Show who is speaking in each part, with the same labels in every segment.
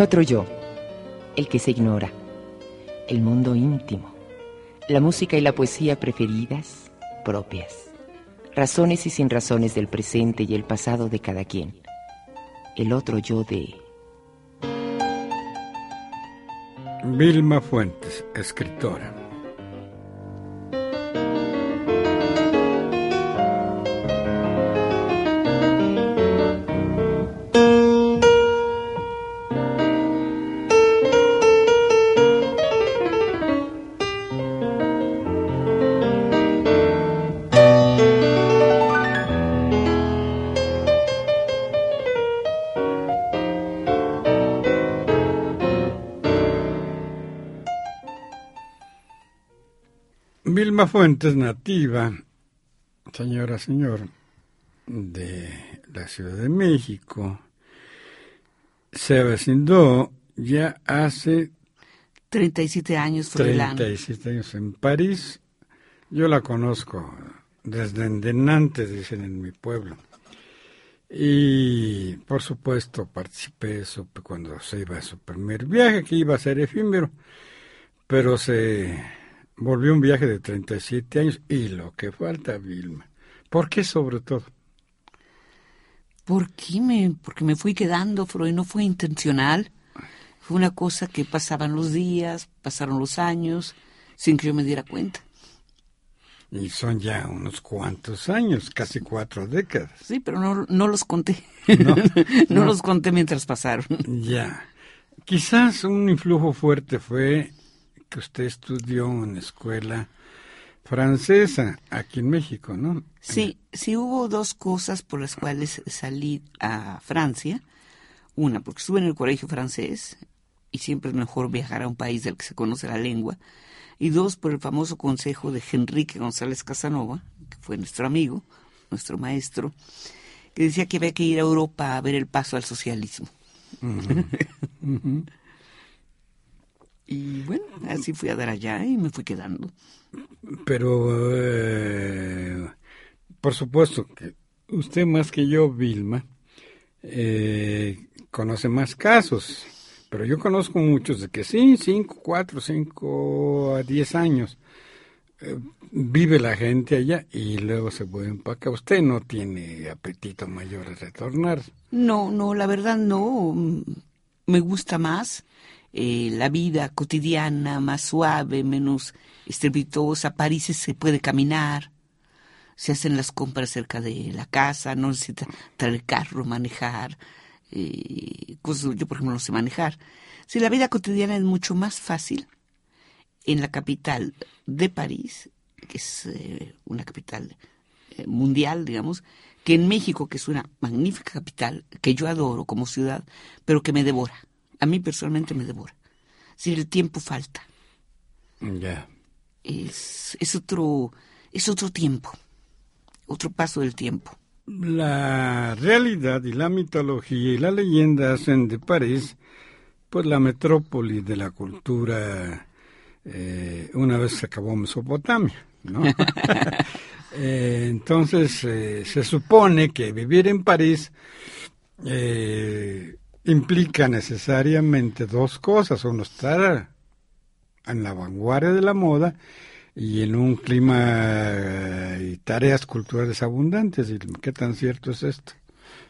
Speaker 1: Otro yo, el que se ignora, el mundo íntimo, la música y la poesía preferidas, propias, razones y sin razones del presente y el pasado de cada quien, el otro yo de...
Speaker 2: Vilma Fuentes, escritora. Fuentes, nativa, señora, señor, de la Ciudad de México, se vecindó ya hace
Speaker 3: 37 años
Speaker 2: 37 años en París. Yo la conozco desde antes, dicen en mi pueblo. Y por supuesto participé, cuando se iba a su primer viaje, que iba a ser efímero, pero se volvió un viaje de 37 años y lo que falta, Vilma. ¿Por qué sobre todo?
Speaker 3: ¿Por qué me, porque me fui quedando, Freud, no fue intencional. Fue una cosa que pasaban los días, pasaron los años, sin que yo me diera cuenta.
Speaker 2: Y son ya unos cuantos años, casi cuatro décadas.
Speaker 3: Sí, pero no, no los conté. No, no, los conté mientras pasaron.
Speaker 2: Ya. Quizás un influjo fuerte fue que usted estudió en escuela francesa aquí en México, ¿no?
Speaker 3: Sí, sí hubo dos cosas por las cuales salí a Francia. Una, porque estuve en el colegio francés y siempre es mejor viajar a un país del que se conoce la lengua. Y dos, por el famoso consejo de Enrique González Casanova, que fue nuestro amigo, nuestro maestro, que decía que había que ir a Europa a ver el paso al socialismo. Y bueno, así fui a dar allá y me fui quedando.
Speaker 2: Pero, eh, por supuesto que usted más que yo, Vilma, eh, conoce más casos. Pero yo conozco muchos de que sí, cinco, cuatro, cinco a diez años eh, vive la gente allá y luego se vuelven para acá. Usted no tiene apetito mayor a retornar.
Speaker 3: No, no, la verdad no. Me gusta más eh, la vida cotidiana más suave, menos estrepitosa. París se puede caminar, se hacen las compras cerca de la casa, no necesita traer carro, manejar. Eh, yo, por ejemplo, no sé manejar. Si la vida cotidiana es mucho más fácil en la capital de París, que es eh, una capital mundial, digamos, que en México, que es una magnífica capital, que yo adoro como ciudad, pero que me devora a mí personalmente me devora. Si el tiempo falta.
Speaker 2: Ya.
Speaker 3: Es, es, otro, es otro tiempo, otro paso del tiempo.
Speaker 2: La realidad y la mitología y la leyenda hacen de París pues la metrópoli de la cultura eh, una vez se acabó Mesopotamia, ¿no? Eh, entonces eh, se supone que vivir en París implica necesariamente dos cosas, uno estar en la vanguardia de la moda y en un clima eh, y tareas culturales abundantes. ¿Qué tan cierto es esto?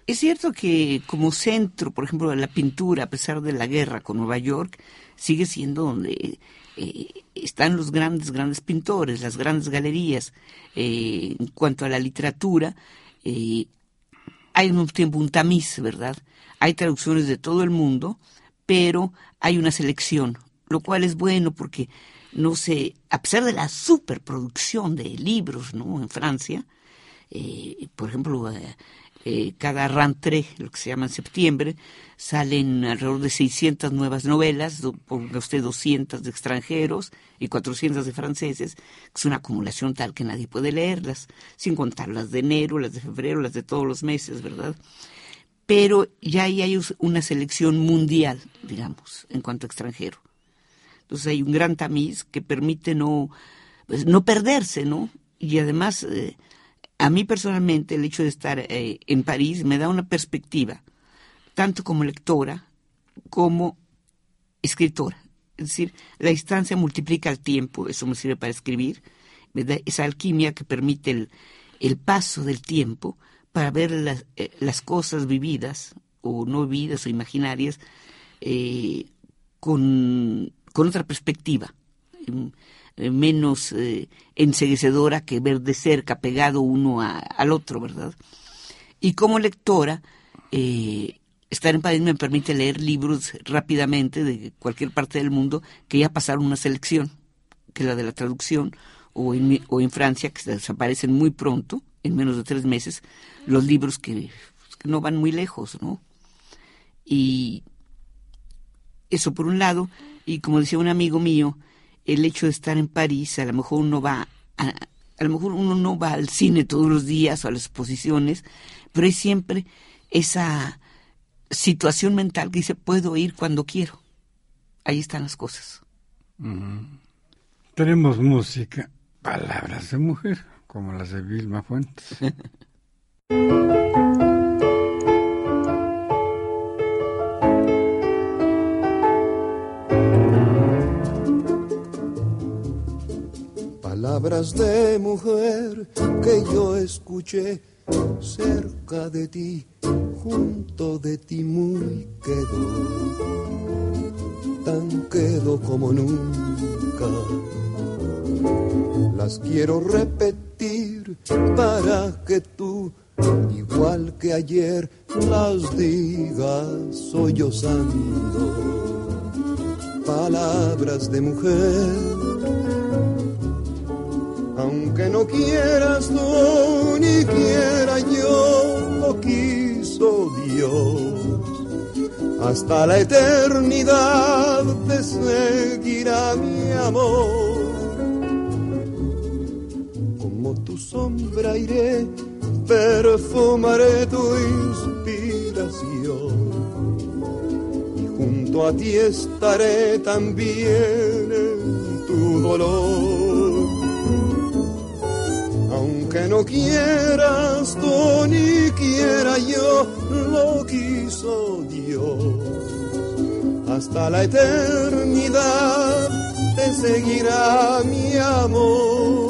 Speaker 3: Es cierto que como centro, por ejemplo, de la pintura, a pesar de la guerra con Nueva York, sigue siendo donde eh, están los grandes, grandes pintores, las grandes galerías. Eh, en cuanto a la literatura, hay un tiempo un tamiz, ¿verdad? Hay traducciones de todo el mundo, pero hay una selección, lo cual es bueno porque no sé, a pesar de la superproducción de libros ¿no? en Francia, eh, por ejemplo, eh, eh, cada rentrée, lo que se llama en septiembre, salen alrededor de 600 nuevas novelas, ponga usted 200 de extranjeros y 400 de franceses, que es una acumulación tal que nadie puede leerlas, sin contar las de enero, las de febrero, las de todos los meses, ¿verdad? Pero ya ahí hay una selección mundial, digamos, en cuanto a extranjero. Entonces hay un gran tamiz que permite no, pues, no perderse, ¿no? Y además, eh, a mí personalmente el hecho de estar eh, en París me da una perspectiva, tanto como lectora, como escritora. Es decir, la distancia multiplica el tiempo, eso me sirve para escribir, esa alquimia que permite el, el paso del tiempo para ver las, eh, las, cosas vividas o no vividas o imaginarias eh, con, con, otra perspectiva, eh, menos enseguecedora que ver de cerca, pegado uno a, al otro, ¿verdad? Y como lectora, estar en París me permite leer libros rápidamente de cualquier parte del mundo que ya pasaron una selección, que es la de la traducción, o en, o en Francia, que desaparecen muy pronto, en menos de tres meses, los libros que, que no van muy lejos, ¿no? Y eso por un lado, y como decía un amigo mío, el hecho de estar en París, a lo mejor uno va a, a lo mejor uno no va al cine todos los días o a las exposiciones, pero hay siempre esa situación mental que dice, puedo ir cuando quiero. Ahí están las cosas.
Speaker 2: Tenemos música, palabras de mujer, como las de Vilma Fuentes.
Speaker 4: palabras de mujer que yo escuché cerca de ti, junto de ti muy quedo, tan quedo como nunca. Las quiero repetir para que tú, igual que ayer, las digas sollozando. Palabras de mujer aunque no quieras tú ni quiera yo, lo quiso Dios. Hasta la eternidad te seguirá mi amor. Como tu sombra iré, perfumaré tu inspiración. Y junto a ti estaré también en tu dolor aunque no quieras tú ni quiera yo, lo quiso Dios. Hasta la eternidad te seguirá mi amor.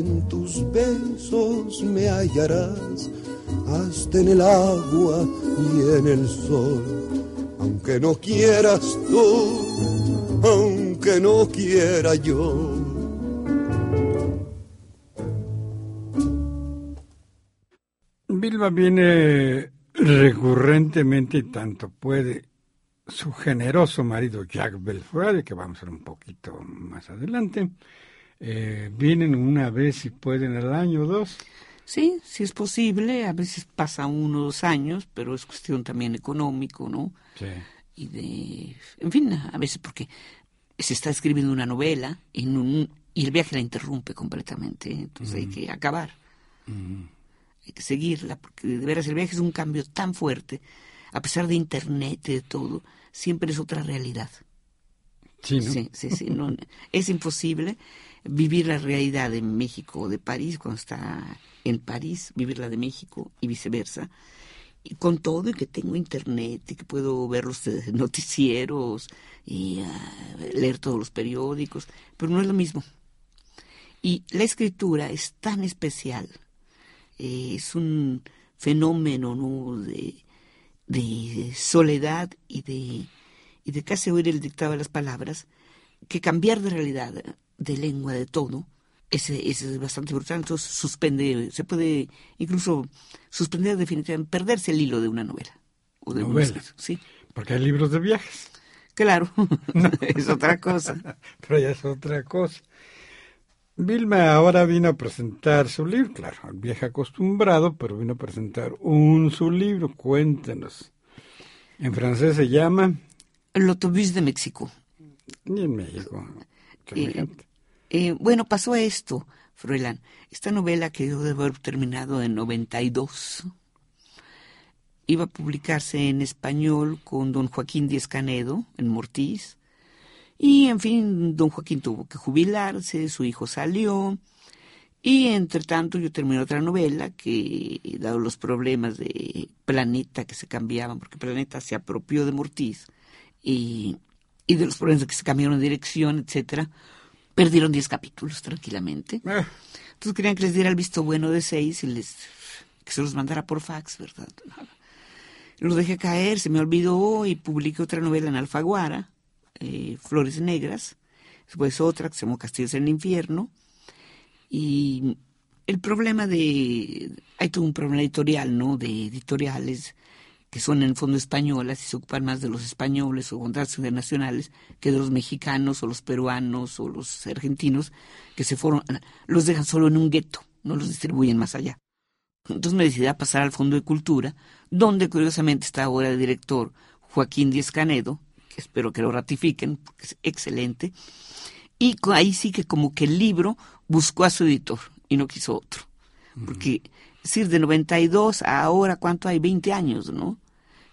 Speaker 4: En tus besos me hallarás, hasta en el agua y en el sol. Aunque no quieras tú, aunque no quiera yo
Speaker 2: Vilma viene recurrentemente tanto puede su generoso marido Jacques Belfrage, que vamos a ver un poquito más adelante, eh, vienen una vez si pueden al año o dos.
Speaker 3: Sí, sí es posible, a veces pasa uno o dos años, pero es cuestión también económico, ¿no?
Speaker 2: Sí.
Speaker 3: Y de, en fin, a veces porque se está escribiendo una novela en un, y el viaje la interrumpe completamente, entonces hay que acabar hay que seguirla, porque de veras el viaje es un cambio tan fuerte, a pesar de internet y de todo, siempre es otra realidad.
Speaker 2: Sí,
Speaker 3: sí, sí, no, es imposible vivir la realidad de México o de París cuando está en París, vivir la de México y viceversa. Y con todo y que tengo internet y que puedo ver los noticieros y ah, leer todos los periódicos, pero no es lo mismo. Y la escritura es tan especial eh, es un fenómeno ¿no? de, de, soledad y de, y de casi oír el dictado de las palabras, que cambiar de realidad, de lengua, de todo, es, es bastante brutal. Entonces suspende, se puede incluso suspender definitivamente, perderse el hilo de una novela. O de
Speaker 2: Novelas.
Speaker 3: sí.
Speaker 2: Porque hay libros de viajes.
Speaker 3: Claro, es otra cosa.
Speaker 2: Pero ya es otra cosa. Vilma ahora vino a presentar su libro, claro, viejo acostumbrado, pero vino a presentar un su libro. Cuéntenos. En francés se llama
Speaker 3: L'autobús de México.
Speaker 2: Y en México.
Speaker 3: Eh, eh, bueno, pasó esto, Froilán. Esta novela que yo debo haber terminado en 92 iba a publicarse en español con don Joaquín Díez Canedo en Mortiz. Y en fin, don Joaquín tuvo que jubilarse, su hijo salió. Y entre tanto yo terminé otra novela que, dado los problemas de Planeta que se cambiaban, porque Planeta se apropió de Mortiz, y, y de los problemas de que se cambiaron de dirección, etcétera, perdieron 10 capítulos tranquilamente.
Speaker 2: Ah,
Speaker 3: Entonces querían que les diera el visto bueno de seis y les que se los mandara por fax, ¿verdad? Los dejé caer, se me olvidó y publiqué otra novela en Alfaguara, eh, Flores Negras, después otra que se llamó Castillos en el Infierno. Y el problema de... Hay todo un problema editorial, ¿no? De editoriales que son en el fondo españolas y se ocupan más de los españoles o contratos internacionales que de los mexicanos o los peruanos o los argentinos que se fueron, los dejan solo en un gueto, no los distribuyen más allá. Entonces me decidí a pasar al Fondo de Cultura, donde curiosamente está ahora el director Joaquín Díez Canedo, que espero que lo ratifiquen, porque es excelente, y ahí sí que como que el libro buscó a su editor y no quiso otro. Porque, es decir, de 92 a ahora, ¿cuánto hay? 20 años, ¿no?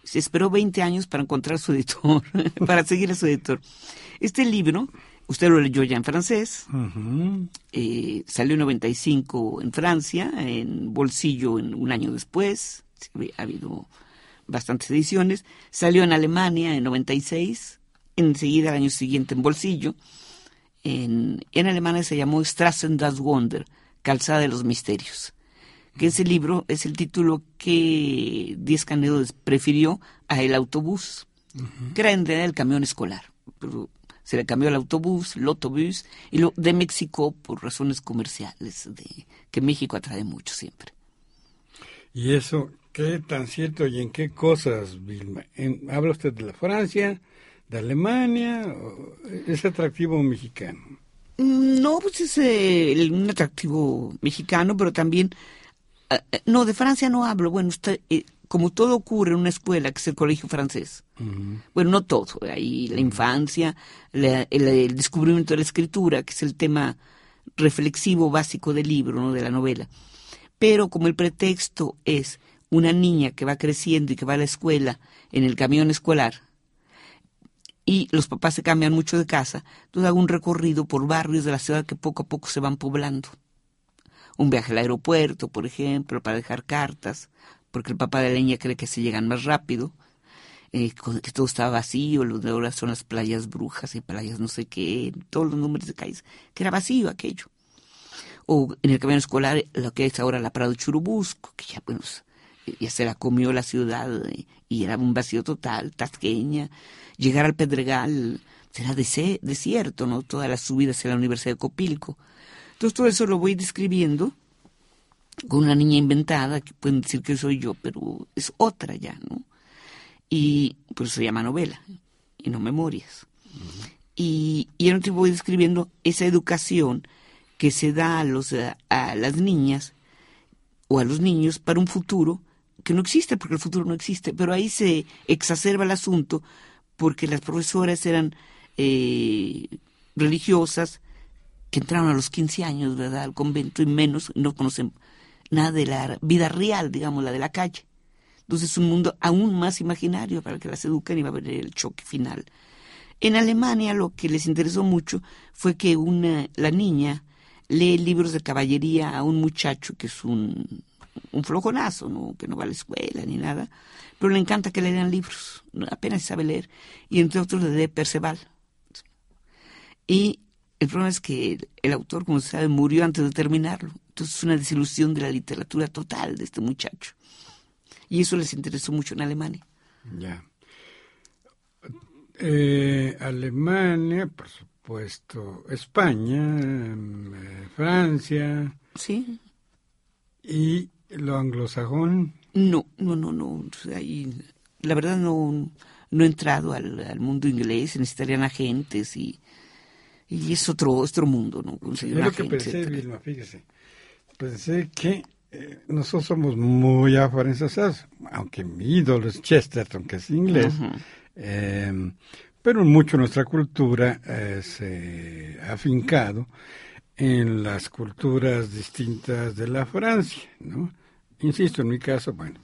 Speaker 3: Se esperó 20 años para encontrar a su editor, para seguir a su editor. Este libro, usted lo leyó ya en francés,
Speaker 2: ujú.
Speaker 3: eh, salió en 95 en Francia, en bolsillo en un año después, ha habido bastantes ediciones, salió en Alemania en 96, enseguida al año siguiente en bolsillo, en, en Alemania se llamó Strassen das Wunder, Calzada de los Misterios, que ese libro es el título que Díez Canedo prefirió a El Autobús, que era en realidad el camión escolar, pero se le cambió el autobús, el autobús, y lo de México por razones comerciales, de, que México atrae mucho siempre.
Speaker 2: ¿Y eso qué tan cierto y en qué cosas, Vilma? En- ¿Habla usted de la Francia, de Alemania? ¿Es atractivo mexicano?
Speaker 3: Mm, No, pues es eh, un atractivo mexicano, pero también... eh, no, de Francia no hablo. Bueno, usted, eh, como todo ocurre en una escuela, que es el colegio francés. Bueno, no todo. Ahí la infancia, la- el, el descubrimiento de la escritura, que es el tema reflexivo básico del libro, ¿no? de la novela. Pero como el pretexto es una niña que va creciendo y que va a la escuela en el camión escolar, y los papás se cambian mucho de casa, entonces hago un recorrido por barrios de la ciudad que poco a poco se van poblando. Un viaje al aeropuerto, por ejemplo, para dejar cartas, porque el papá de la niña cree que se llegan más rápido, eh, que todo estaba vacío, lo de ahora son las playas brujas y playas no sé qué, todos los números de calles, que era vacío aquello. O en el camión escolar, lo que es ahora la Prado Churubusco, que ya, bueno, ya se la comió la ciudad eh, y era un vacío total, tasqueña. Llegar al Pedregal será desierto, ¿no? Todas las subidas a la Universidad de Copilco. Entonces todo eso lo voy describiendo con una niña inventada, que pueden decir que soy yo, pero es otra ya, ¿no? Y por eso se llama novela, y no memorias. Y, y en otro voy describiendo esa educación que se da a, los, a, a las niñas o a los niños para un futuro que no existe, porque el futuro no existe, pero ahí se exacerba el asunto porque las profesoras eran eh, religiosas que entraron a los 15 años, ¿verdad?, al convento y menos, no conocen nada de la vida real, digamos, la de la calle. Entonces es un mundo aún más imaginario para que las eduquen y va a haber el choque final. En Alemania lo que les interesó mucho fue que una, la niña lee libros de caballería a un muchacho que es un, un flojonazo, ¿no? que no va a la escuela ni nada, pero le encanta que le lean libros, apenas sabe leer, y entre otros le lee Perceval. Y el problema es que el, el autor, como se sabe, murió antes de terminarlo. Entonces es una desilusión de la literatura total de este muchacho. Y eso les interesó mucho en Alemania.
Speaker 2: Ya. Eh, Alemania, por supuesto, España, em, eh, Francia
Speaker 3: Sí,
Speaker 2: y lo anglosajón.
Speaker 3: No, no, no, no. y la verdad no, no he entrado al, al mundo inglés, necesitarían agentes y, y es otro, otro mundo, ¿no? Conseguir
Speaker 2: lo que pensé,
Speaker 3: etcétera.
Speaker 2: Vilma, fíjese. Pensé que eh, nosotros somos muy afrancesados, aunque mi ídolo es Chesterton, que es inglés, eh, pero mucho nuestra cultura eh, se ha afincado en las culturas distintas de la Francia, ¿no? Insisto, en mi caso, bueno,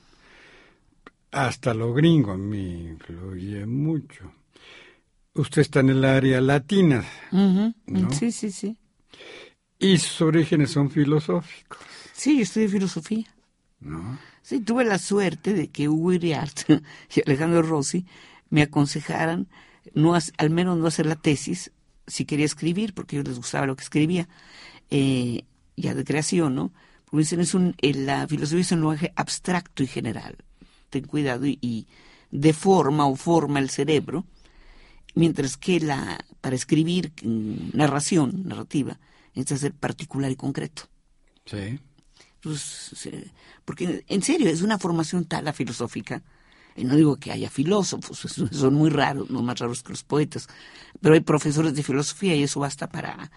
Speaker 2: hasta lo gringo a mí influye mucho. Usted está en el área latina, ¿no?
Speaker 3: Sí, sí, sí.
Speaker 2: Y sus orígenes son filosóficos.
Speaker 3: Sí, yo estudié filosofía.
Speaker 2: ¿No?
Speaker 3: Sí, tuve la suerte de que Hugo Iriart y Alejandro Rossi me aconsejaran no al menos no hacer la tesis si quería escribir, porque a ellos les gustaba lo que escribía, eh, ya de creación, ¿no? Porque dicen, es un, eh, la filosofía es un lenguaje abstracto y general. Ten cuidado y, y deforma o forma el cerebro, mientras que la para escribir mm, narración, narrativa, es ser particular y concreto.
Speaker 2: Sí.
Speaker 3: Pues, porque en serio, es una formación tal la filosófica. Y no digo que haya filósofos, son muy raros, no más raros que los poetas, pero hay profesores de filosofía y eso basta para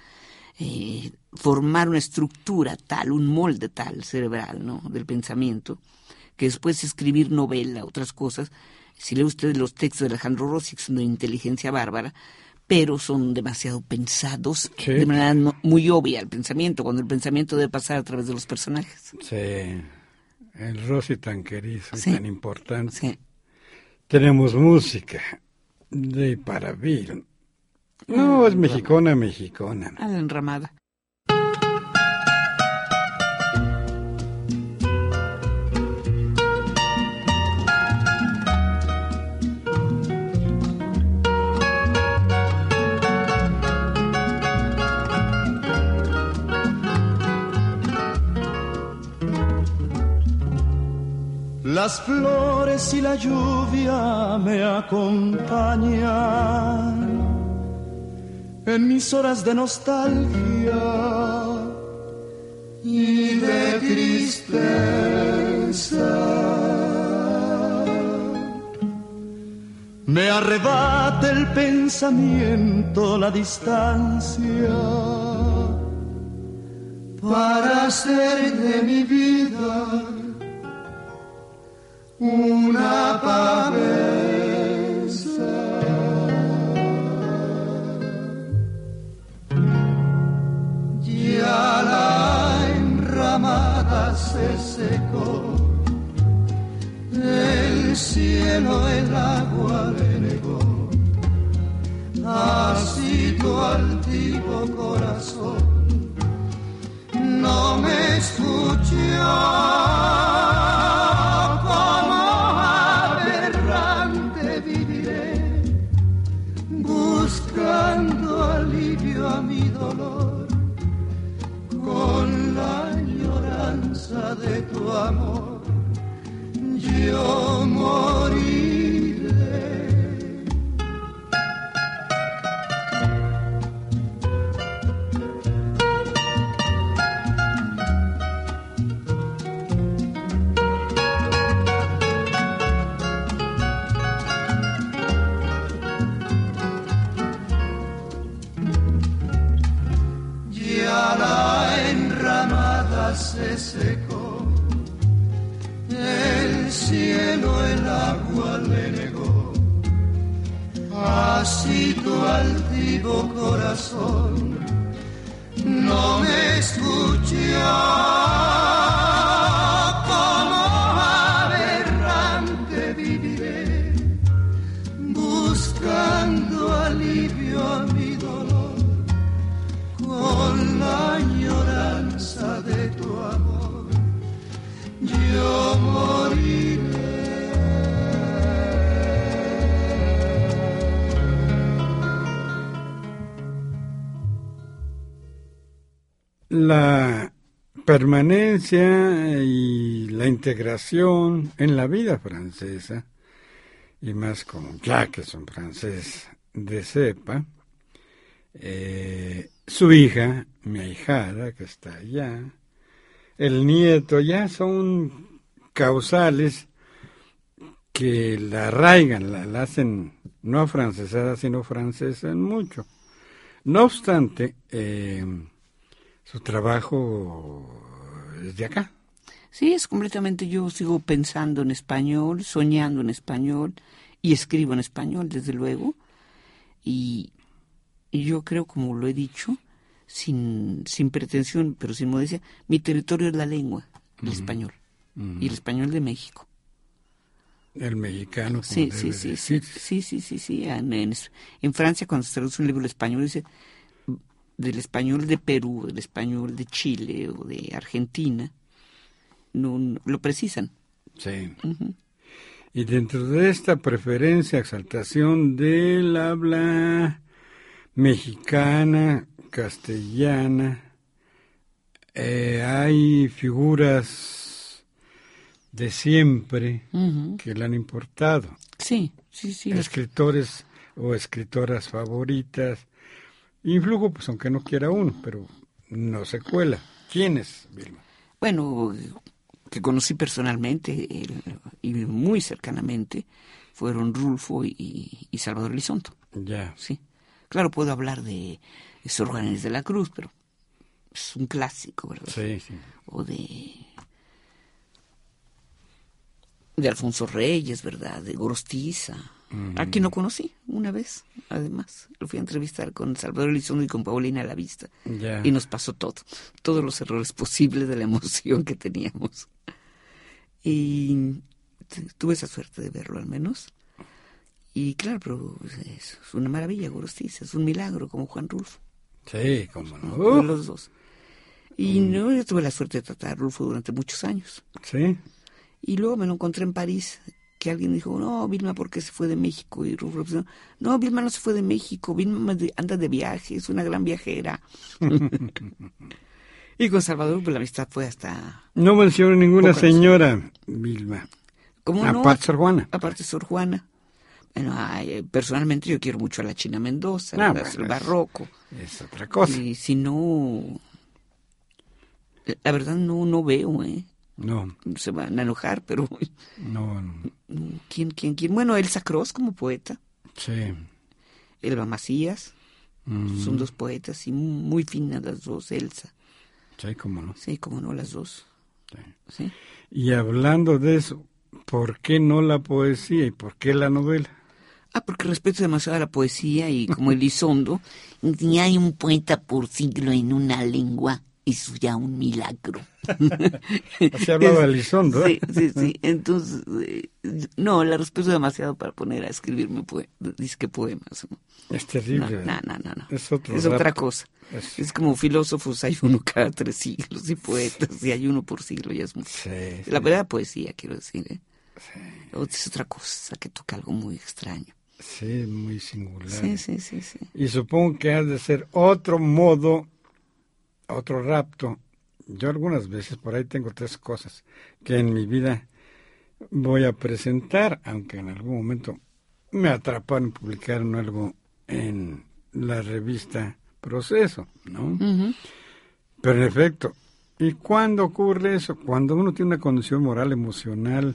Speaker 3: eh, formar una estructura tal, un molde tal cerebral, ¿no? Del pensamiento, que después escribir novela, otras cosas. Si lee usted los textos de Alejandro Rossi, que son de inteligencia bárbara, pero son demasiado pensados de manera muy obvia el pensamiento, cuando el pensamiento debe pasar a través de los personajes.
Speaker 2: Sí, el Rossi tan querido y tan importante. Tenemos música de Parabil. No, es mexicana, mexicana.
Speaker 3: A la enramada.
Speaker 4: Las flores y la lluvia me acompañan en mis horas de nostalgia y de tristeza. Me arrebata el pensamiento, la distancia, para hacer de mi vida una pavesa. Ya la enramada se secó, el cielo el agua le negó, así tu altivo corazón no me escuchó. Amor, yo moriré. Se secó cielo el agua le negó. Así tu altivo corazón no me escucha. Como aberrante viviré, buscando alivio a mi dolor, con la añoranza de tu amor. Yo
Speaker 2: la permanencia y la integración en la vida francesa, y más como ya que es un francés de cepa, eh, su hija, mi ahijada, que está allá, el nieto, ya son causales que la arraigan, la, hacen no afrancesada, sino francesa en mucho. No obstante, eh, su trabajo es de acá.
Speaker 3: Sí, es completamente, yo sigo pensando en español, soñando en español y escribo en español, desde luego. Y, yo creo, como lo he dicho, sin, sin pretensión, pero sin modestia, mi territorio es la lengua, el español, y el español de México.
Speaker 2: El mexicano.
Speaker 3: Sí, sí, sí, sí, sí, sí, sí, sí, En, en, Francia, cuando se traduce un libro al español, dice del español de Perú, del español de Chile o de Argentina, no, no- lo precisan.
Speaker 2: Sí. Y dentro de esta preferencia, exaltación del habla mexicana, castellana, eh, hay figuras de siempre que le han importado.
Speaker 3: Sí, sí, sí.
Speaker 2: Escritores o escritoras favoritas. Influjo, pues aunque no quiera uno, pero no se cuela. ¿Quiénes, Vilma?
Speaker 3: Bueno, que conocí personalmente y muy cercanamente fueron Rulfo y, y Salvador Elizondo.
Speaker 2: Ya.
Speaker 3: Sí. Claro, puedo hablar de Sor Juana Inés de la Cruz, pero es un clásico, ¿verdad?
Speaker 2: Sí, sí.
Speaker 3: O de de Alfonso Reyes, ¿verdad? De Gorostiza. A quien lo conocí una vez, además. Lo fui a entrevistar con Salvador Elizondo y con Paulina a la vista. Y nos pasó todo, todos los errores posibles de la emoción que teníamos. Y tuve esa suerte de verlo al menos. Y claro, pero es una maravilla, Gorostiza, es un milagro como Juan Rulfo,
Speaker 2: Sí, cómo no. Uh,
Speaker 3: los dos. Y no, yo tuve la suerte de tratar a Rulfo durante muchos años.
Speaker 2: sí.
Speaker 3: Y luego me lo encontré en París, que alguien dijo, no, Vilma, ¿por qué se fue de México? Y pues, no, Vilma no se fue de México, Vilma anda de viaje, es una gran viajera. y con Salvador, pues la amistad fue hasta...
Speaker 2: No menciono ninguna señora, Vilma.
Speaker 3: ¿Cómo no?
Speaker 2: Aparte Sor Juana.
Speaker 3: Aparte Sor Juana. Bueno, ay, eh, personalmente yo quiero mucho a la China Mendoza,
Speaker 2: Ah,
Speaker 3: ¿verdad?
Speaker 2: bueno,
Speaker 3: el barroco.
Speaker 2: Es otra cosa.
Speaker 3: Y si no... La verdad no, no veo, ¿eh?
Speaker 2: No,
Speaker 3: Se van a enojar, pero...
Speaker 2: no, no.
Speaker 3: ¿Quién, quién, quién? Bueno, Elsa Cross como poeta.
Speaker 2: Sí.
Speaker 3: Elba Macías.
Speaker 2: Mm,
Speaker 3: Son dos poetas y muy finas las dos, Elsa.
Speaker 2: Sí, cómo no.
Speaker 3: Sí, como no, las dos.
Speaker 2: Sí.
Speaker 3: Sí.
Speaker 2: Y hablando de eso, ¿por qué no la poesía y por qué la novela?
Speaker 3: Ah, porque respeto demasiado a la poesía y como Elizondo,
Speaker 5: Si hay un poeta por siglo en una lengua, eso ya un milagro.
Speaker 2: Así hablaba Elizondo, ¿eh?
Speaker 3: Sí, sí, sí. Entonces, eh, no, la respeto demasiado para poner a escribirme poe disque poemas. ¿no?
Speaker 2: Es terrible.
Speaker 3: no, no, no, no.
Speaker 2: Es otro
Speaker 3: otra
Speaker 2: rato.
Speaker 3: cosa.
Speaker 2: Es-
Speaker 3: Es como filósofos, hay uno cada tres siglos, y poetas, y hay uno por siglo, ya es mucho.
Speaker 2: Sí, sí.
Speaker 3: La verdad, poesía, quiero decir. ¿eh? Es otra cosa que toca algo muy extraño.
Speaker 2: Sí, muy singular.
Speaker 3: Sí, sí, sí, sí.
Speaker 2: Y supongo que ha de ser otro modo, otro rapto. Yo algunas veces por ahí tengo tres cosas que en mi vida voy a presentar, aunque en algún momento me atraparon publicaron algo en la revista Proceso, ¿no?
Speaker 3: Ujú.
Speaker 2: Pero en efecto, ¿y cuándo ocurre eso? Cuando uno tiene una condición moral, emocional,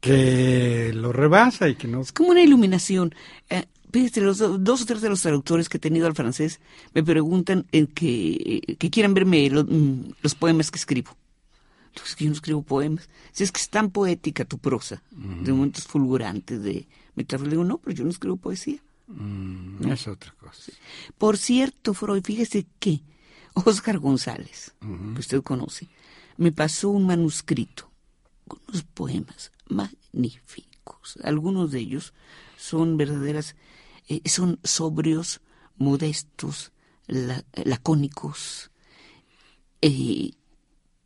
Speaker 2: que lo rebasa y que no...
Speaker 3: Es como una iluminación. Eh, fíjate, los do- dos o tres de los traductores que he tenido al francés me preguntan en que, que quieran verme lo- mm, los poemas que escribo. Digo, es que yo no escribo poemas. Si es que es tan poética tu prosa, de momentos fulgurantes, de metáforas, le digo, no, pero yo no escribo poesía.
Speaker 2: Mm, es otra cosa.
Speaker 3: Por cierto, Freud, fíjese que Oscar González, que usted conoce, me pasó un manuscrito con unos poemas magníficos. Algunos de ellos son verdaderas, eh, son sobrios, modestos, la- lacónicos, eh,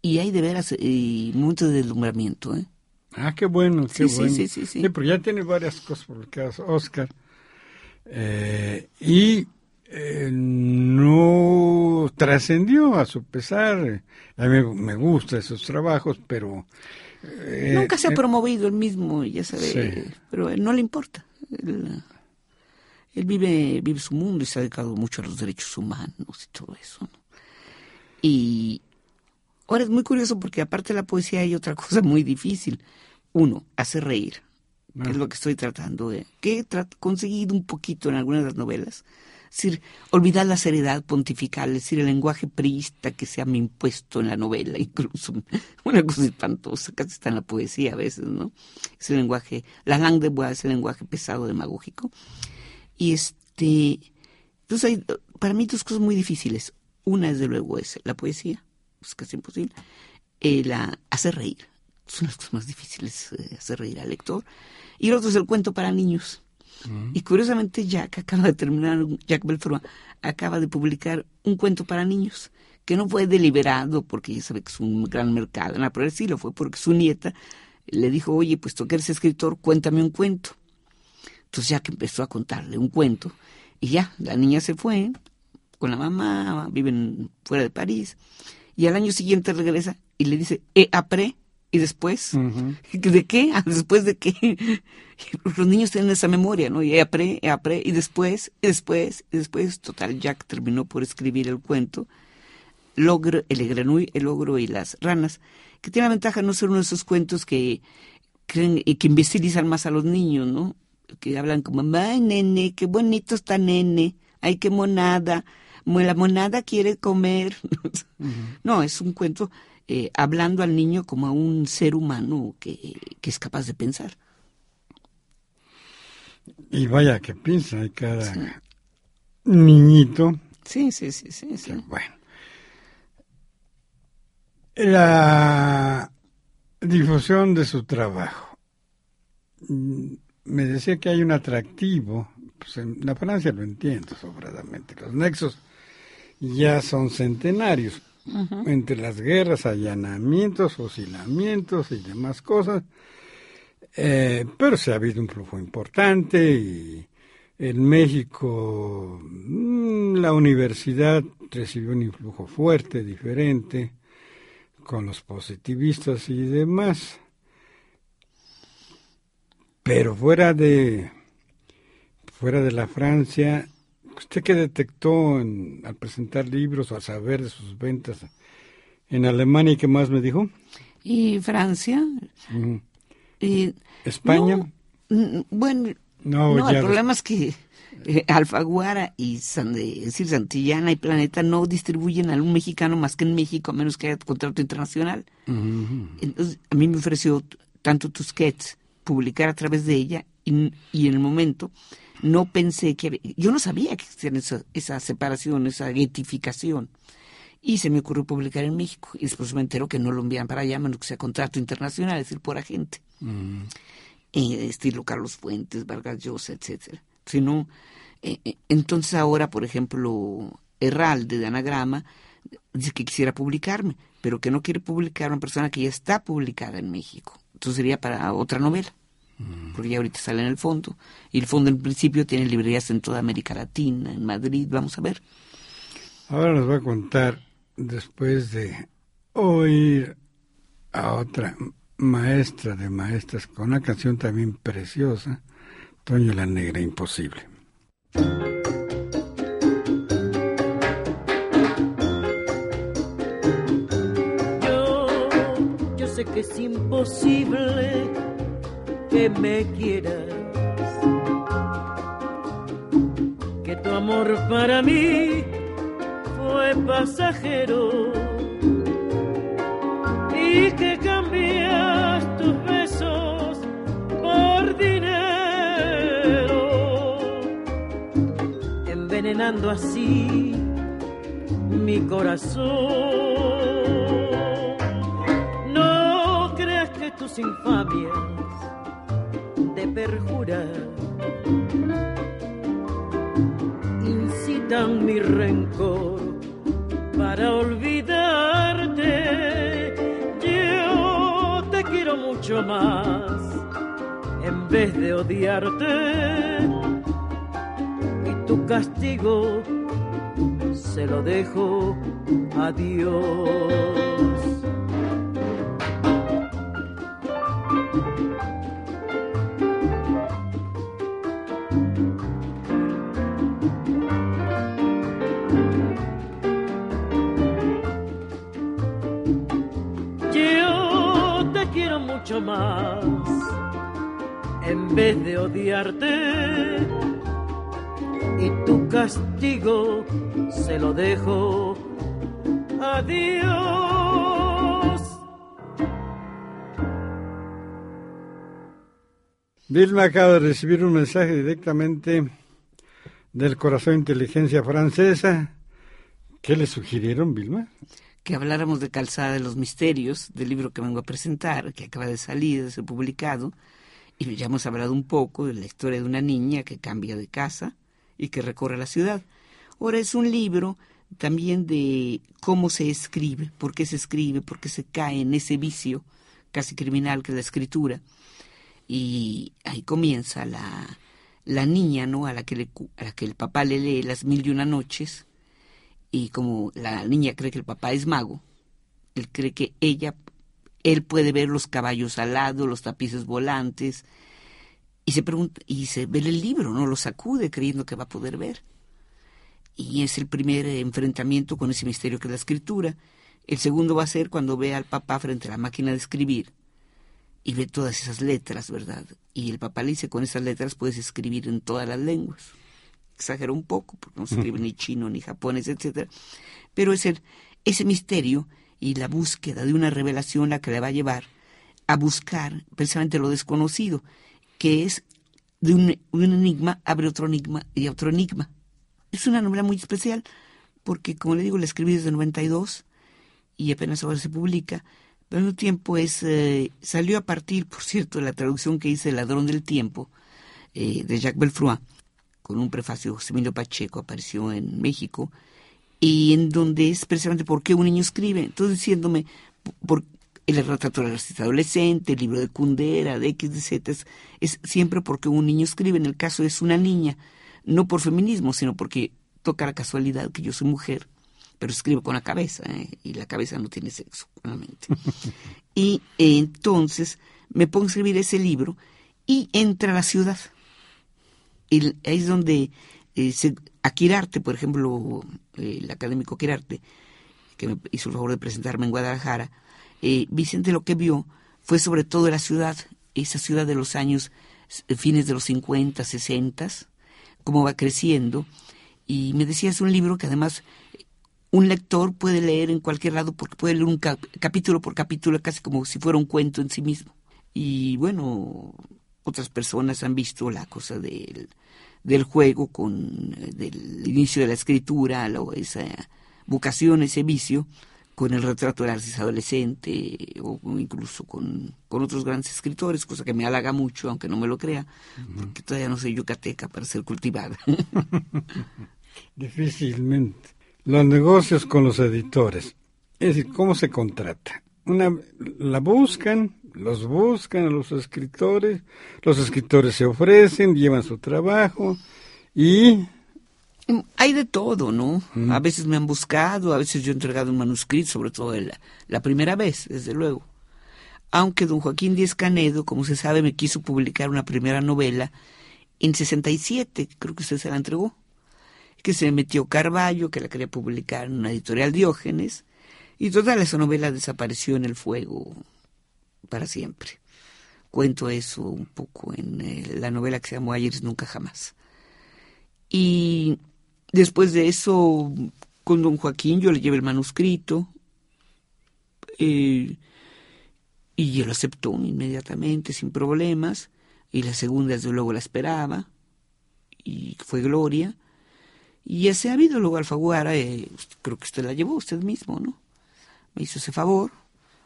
Speaker 3: y hay de veras eh, de deslumbramiento. ¿eh?
Speaker 2: Ah, qué bueno, qué
Speaker 3: Sí, sí,
Speaker 2: bueno.
Speaker 3: sí, sí, sí.
Speaker 2: porque ya tiene varias cosas publicadas, Oscar. Eh, y eh, no trascendió a su pesar. A mí me gustan esos trabajos, pero... eh,
Speaker 3: Nunca se ha
Speaker 2: eh,
Speaker 3: promovido el mismo, ya sabe, pero no le importa. Él vive, vive su mundo y se ha dedicado mucho a los derechos humanos y todo eso. ¿no? Y ahora es muy curioso porque aparte de la poesía hay otra cosa muy difícil. Uno, hacer reír, que es lo que estoy tratando de... que he tra- conseguido un poquito en algunas de las novelas. Es decir, olvidar la seriedad pontifical, es decir, el lenguaje priista que se ha impuesto en la novela, incluso una cosa espantosa, casi está en la poesía a veces, ¿no? Es el lenguaje, la langue de bois es el lenguaje pesado, demagógico. Y este, entonces hay para mí dos cosas muy difíciles. Una, desde luego, es la poesía, es casi imposible. Eh, la hacer reír, es una de las cosas más difíciles, eh, hacer reír al lector. Y el otro es el cuento para niños. Y curiosamente Jack acaba de terminar, Jack Belfort acaba de publicar un cuento para niños que no fue deliberado porque ya sabe que es un gran mercado, por sí lo fue porque su nieta le dijo, oye, pues tú que eres escritor, cuéntame un cuento. Entonces Jack empezó a contarle un cuento y ya, la niña se fue con la mamá, viven fuera de París, y al año siguiente regresa y le dice, e apre, y después, ¿de qué? Ah, ¿Después de qué? Los niños tienen esa memoria, ¿no? Y e apre, e apre, y después, y después, y después, total, Jack terminó por escribir el cuento, Logro, el granui, el ogro y las ranas, que tiene la ventaja de no ser uno de esos cuentos que creen y que imbecilizan más a los niños, ¿no? Que hablan como, ay, nene, qué bonito está nene, ay, qué monada, la monada quiere comer. No, es un cuento eh, hablando al niño como a un ser humano que, es capaz de pensar.
Speaker 2: Y vaya que piensa hay cada niñito.
Speaker 3: Sí, sí, sí, sí.
Speaker 2: Bueno. La difusión de su trabajo. Me decía que hay un atractivo, pues en la Francia lo entiendo sobradamente, los nexos ya son centenarios. Entre las guerras, allanamientos, fusilamientos y demás cosas. Eh, pero se ha habido un flujo importante y en México mm, la universidad recibió un influjo fuerte, diferente, con los positivistas y demás. Pero fuera de fuera de la Francia ¿Usted qué detectó al presentar libros o a saber de sus ventas en Alemania y qué más me dijo?
Speaker 3: Y Francia. y,
Speaker 2: España.
Speaker 3: bueno, no, el problema es que eh, Alfaguara y San, decir, Santillana y Planeta no distribuyen a un mexicano más que en México, a menos que haya contrato internacional. Entonces, a mí me ofreció tanto Tusquets publicar a través de ella y, y en el momento no pensé que... Yo no sabía que existía esa, esa separación, esa getificación. Y se me ocurrió publicar en México. Y después me entero que no lo envían para allá, menos que sea contrato internacional, es decir, por agente. Mm. Eh, estilo Carlos Fuentes, Vargas Llosa, etcétera. Sino, eh, eh, entonces ahora, por ejemplo, Herralde de Anagrama dice que quisiera publicarme, pero que no quiere publicar una persona que ya está publicada en México. Entonces sería para otra novela porque ya ahorita sale en el fondo. Y el fondo en principio tiene librerías en toda América Latina, en Madrid, vamos a ver.
Speaker 2: Ahora nos va a contar, después de oír a otra maestra de maestras con una canción también preciosa, Toño la Negra Imposible.
Speaker 6: Es imposible que me quieras. Que tu amor para mí fue pasajero y que cambias tus besos por dinero, envenenando así mi corazón. Infamias perjurar. Incitan mi rencor para olvidarte. Yo te quiero mucho más en vez de odiarte. Y tu castigo se lo dejo a Dios. Más en vez de odiarte y tu castigo se lo dejo a Dios.
Speaker 2: Vilma acaba de recibir un mensaje directamente del corazón inteligencia francesa. ¿Qué le sugirieron, Vilma?
Speaker 3: Que habláramos de Calzada de los Misterios, del libro que vengo a presentar, que acaba de salir, de ser publicado, y ya hemos hablado un poco de la historia de una niña que cambia de casa y que recorre la ciudad. Ahora es un libro también de cómo se escribe, por qué se escribe, por qué se cae en ese vicio casi criminal que es la escritura. Y ahí comienza la, la niña, ¿no? A la, que le, a la que el papá le lee las mil y una noches. Y como la niña cree que el papá es mago, él cree que ella, él puede ver los caballos alados, los tapices volantes, y se pregunta, y se ve el libro, ¿no? Lo sacude creyendo que va a poder ver. Y es el primer enfrentamiento con ese misterio que es la escritura. El segundo va a ser cuando ve al papá frente a la máquina de escribir y ve todas esas letras, ¿verdad? Y el papá le dice, con esas letras puedes escribir en todas las lenguas. Exagera un poco, porque no se escribe ni chino, ni japonés, etc. Pero es el, ese misterio y la búsqueda de una revelación la que le va a llevar a buscar precisamente lo desconocido, que es de un, un enigma abre otro enigma y otro enigma. Es una novela muy especial porque, como le digo, la escribí desde 92 y apenas ahora se publica, pero al mismo tiempo es, eh, salió a partir, por cierto, de la traducción que hice El ladrón del tiempo eh, de Jacques Belfroy, con un prefacio de José Emilio Pacheco, apareció en México, y en donde es precisamente por qué un niño escribe. Entonces diciéndome, por, el retrato del artista adolescente, el libro de Kundera, de X, de Z, es, es siempre porque un niño escribe. En el caso es una niña, no por feminismo, sino porque toca la casualidad que yo soy mujer, pero escribo con la cabeza, ¿eh? y la cabeza no tiene sexo, realmente. y eh, entonces me pongo a escribir ese libro y entra a la ciudad. Y ahí es donde eh, se, a Quirarte, por ejemplo, el académico Quirarte, que me hizo el favor de presentarme en Guadalajara, eh, Vicente lo que vio fue sobre todo la ciudad, esa ciudad de los años eh, fines de los 50, 60, cómo va creciendo. Y me decía, es un libro que además un lector puede leer en cualquier lado porque puede leer un cap capítulo por capítulo, casi como si fuera un cuento en sí mismo. Y bueno, otras personas han visto la cosa del, del juego con del inicio de la escritura, lo, esa vocación, ese vicio, con el retrato del artista adolescente o incluso con, con, otros grandes escritores, cosa que me halaga mucho, aunque no me lo crea, uh -huh. porque todavía no soy yucateca para ser cultivada.
Speaker 2: Difícilmente. Los negocios con los editores. Es decir, ¿cómo se contrata? Una, la buscan, los buscan a los escritores, los escritores se ofrecen, llevan su trabajo y
Speaker 3: hay de todo, ¿no? Mm. A veces me han buscado, a veces yo he entregado un manuscrito, sobre todo la, la, primera vez, desde luego. Aunque don Joaquín Díez Canedo, como se sabe, me quiso publicar una primera novela en 67, creo que usted se la entregó, que se metió Carballo, que la quería publicar en una editorial Diógenes, y toda esa novela desapareció en el fuego para siempre. Cuento eso un poco en eh, la novela que se llamó Ayer Nunca Jamás. Y Después de eso, con don Joaquín yo le llevé el manuscrito eh, y él lo aceptó inmediatamente, sin problemas. Y la segunda, desde luego, la esperaba y fue Gloria. Y ese ha habido luego Alfaguara, eh, creo que usted la llevó usted mismo, ¿no? Me hizo ese favor,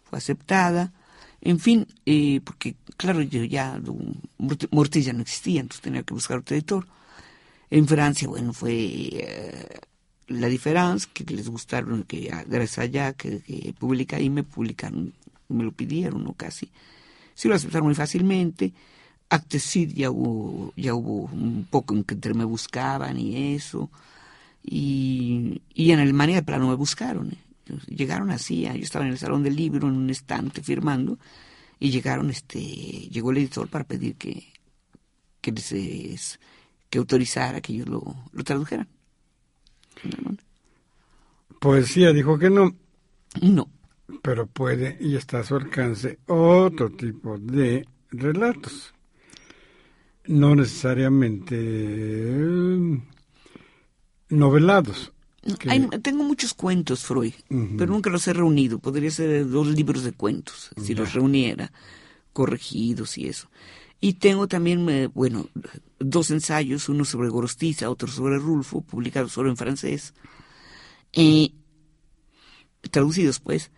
Speaker 3: fue aceptada. En fin, eh, porque claro, yo ya, Mortiz no existía, entonces tenía que buscar otro editor. En Francia, bueno, fue eh, la diferencia, que les gustaron, que gracias allá, que, que publica y me publicaron, me lo pidieron, ¿no? Casi. Sí lo aceptaron muy fácilmente. Actesid ya hubo, ya hubo un poco en que me buscaban y eso. Y, y en Alemania de plano me buscaron. ¿eh? Llegaron así, yo estaba en el salón del libro, en un estante firmando, y llegaron, este, llegó el editor para pedir que, que les que autorizara que ellos lo, lo tradujeran.
Speaker 2: Poesía dijo que no.
Speaker 3: No.
Speaker 2: Pero puede y está a su alcance otro tipo de relatos. No necesariamente eh, novelados.
Speaker 3: Hay, tengo muchos cuentos, Freud, uh -huh. pero nunca los he reunido. Podría ser dos libros de cuentos, uh -huh. si los reuniera, corregidos y eso. Y tengo también, eh, bueno, dos ensayos, uno sobre Gorostiza, otro sobre Rulfo, publicados solo en francés, eh, traducidos pues,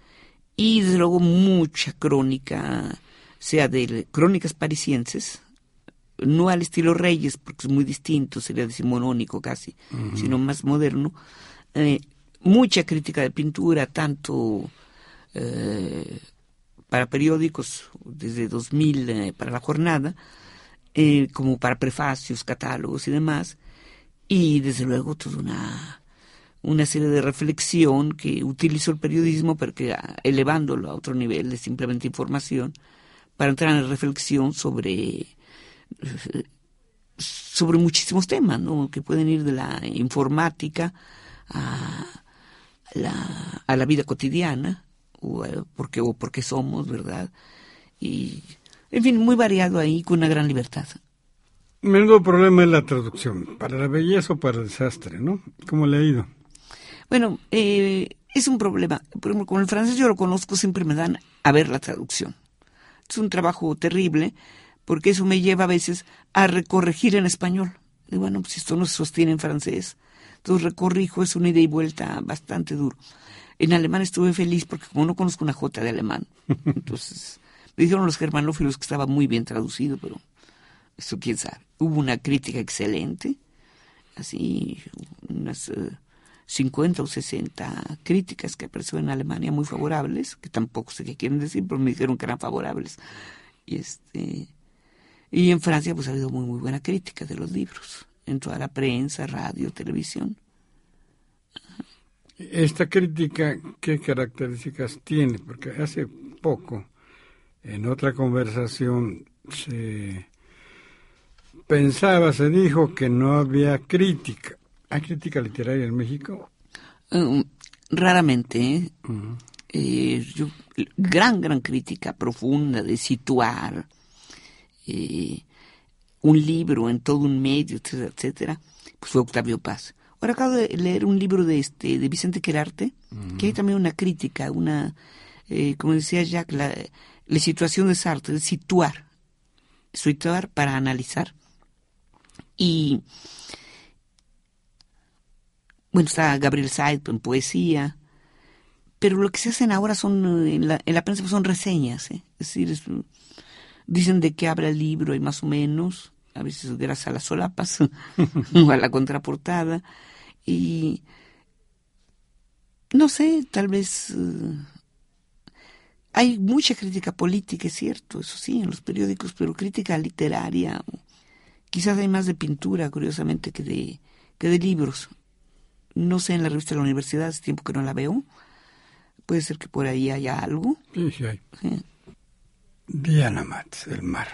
Speaker 3: y desde luego mucha crónica sea de crónicas parisienses, no al estilo Reyes, porque es muy distinto, sería decimonónico casi, sino más moderno, eh, mucha crítica de pintura, tanto eh, para periódicos desde 2000 eh, para la jornada, como para prefacios, catálogos y demás, y desde luego toda una, una serie de reflexión que utilizó el periodismo, pero ah, elevándolo a otro nivel de simplemente información, para entrar en reflexión sobre sobre muchísimos temas, que pueden ir de la informática a la, a la vida cotidiana, o porque, o porque somos, ¿verdad? Y, en fin, muy variado ahí, con una gran libertad.
Speaker 2: Menudo problema es la traducción, para la belleza o para el desastre, ¿no? ¿Cómo le ha ido?
Speaker 3: Bueno, eh, es un problema. Por ejemplo, con el francés yo lo conozco, siempre me dan a ver la traducción. Es un trabajo terrible, porque eso me lleva a veces a recorregir en español. Y bueno, pues esto no se sostiene en francés. Entonces recorrijo, es una ida y vuelta bastante duro. En alemán estuve feliz porque como no conozco una jota de alemán, entonces me dijeron los germanófilos que estaba muy bien traducido, pero eso quién sabe. Hubo una crítica excelente, así unas 50 o 60 críticas que aparecieron en Alemania muy favorables, que tampoco sé qué quieren decir, pero me dijeron que eran favorables. Y este y en Francia pues ha habido muy muy buena crítica de los libros, en toda la prensa, radio, televisión.
Speaker 2: Esta crítica, ¿qué características tiene? Porque hace poco, en otra conversación, se pensaba, se dijo que no había crítica. ¿Hay crítica literaria en México?
Speaker 3: Um, raramente. ¿eh? eh, yo, gran, gran crítica profunda de situar eh, un libro en todo un medio, etcétera, etcétera, pues fue Octavio Paz. Ahora acabo de leer un libro de este de Vicente Querarte, que hay también una crítica, una, eh, como decía Jack, la, la situación de Sartre, de situar, situar para analizar. Y bueno, está Gabriel Said en poesía, pero lo que se hacen ahora son, en la, en la prensa son reseñas, ¿eh? es decir, es, dicen de qué habla el libro y más o menos, a veces gracias a las solapas o a la contraportada. Y no sé, tal vez uh, hay mucha crítica política, es cierto, eso sí, en los periódicos, pero crítica literaria, quizás hay más de pintura, curiosamente, que de, que de libros. No sé, en la revista de la universidad, hace tiempo que no la veo. Puede ser que por ahí haya algo.
Speaker 2: Sí, sí hay.
Speaker 3: Sí.
Speaker 2: Diana Mat, el mar.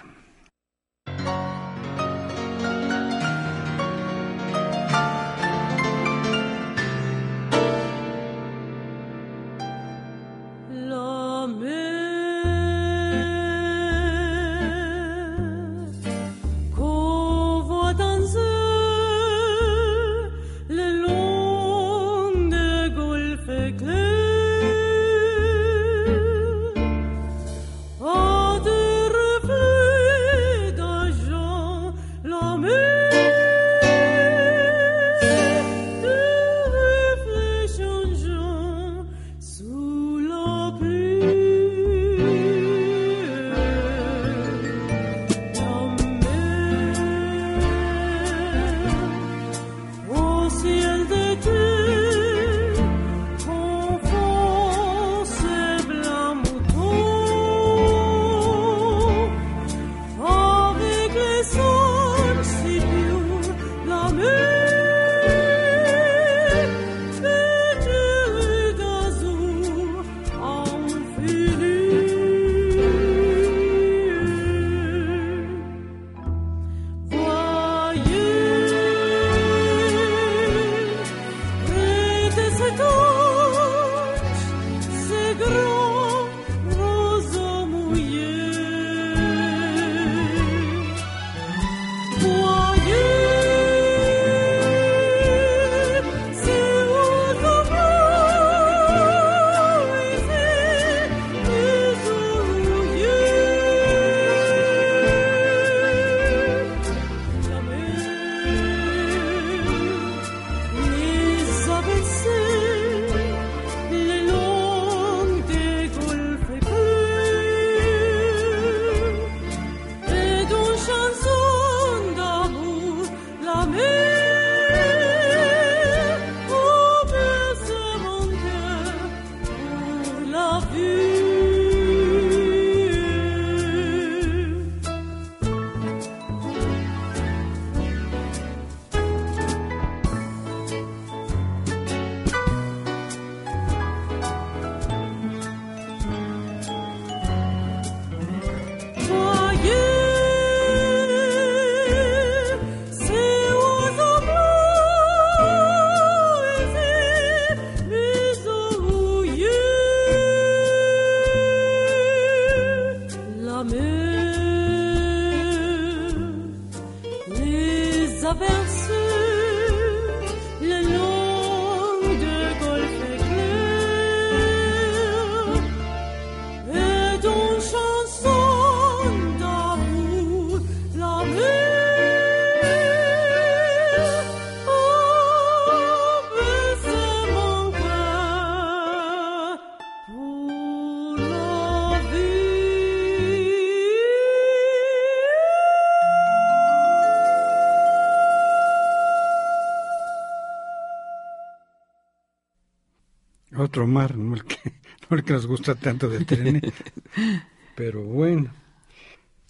Speaker 2: Otro mar, no el que, no el que nos gusta tanto de tener. Pero bueno,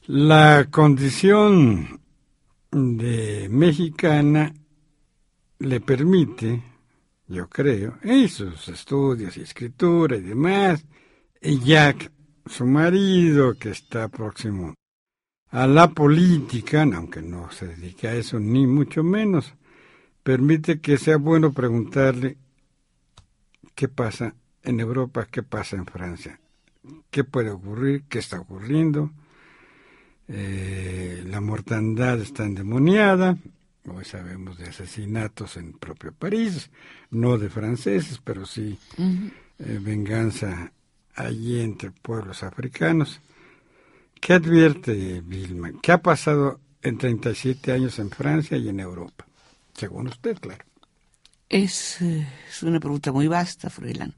Speaker 2: la condición de mexicana le permite, yo creo, en sus estudios y escritura y demás, y Jack, su marido, que está próximo a la política, aunque no se dedica a eso ni mucho menos, permite que sea bueno preguntarle qué pasa en Europa, qué pasa en Francia, qué puede ocurrir, qué está ocurriendo. Eh, la mortandad está endemoniada, hoy sabemos de asesinatos en propio París, no de franceses, pero sí eh, venganza allí entre pueblos africanos. ¿Qué advierte Vilma? ¿Qué ha pasado en 37 años en Francia y en Europa? Según usted, claro.
Speaker 3: Es, es una pregunta muy vasta, Froilán,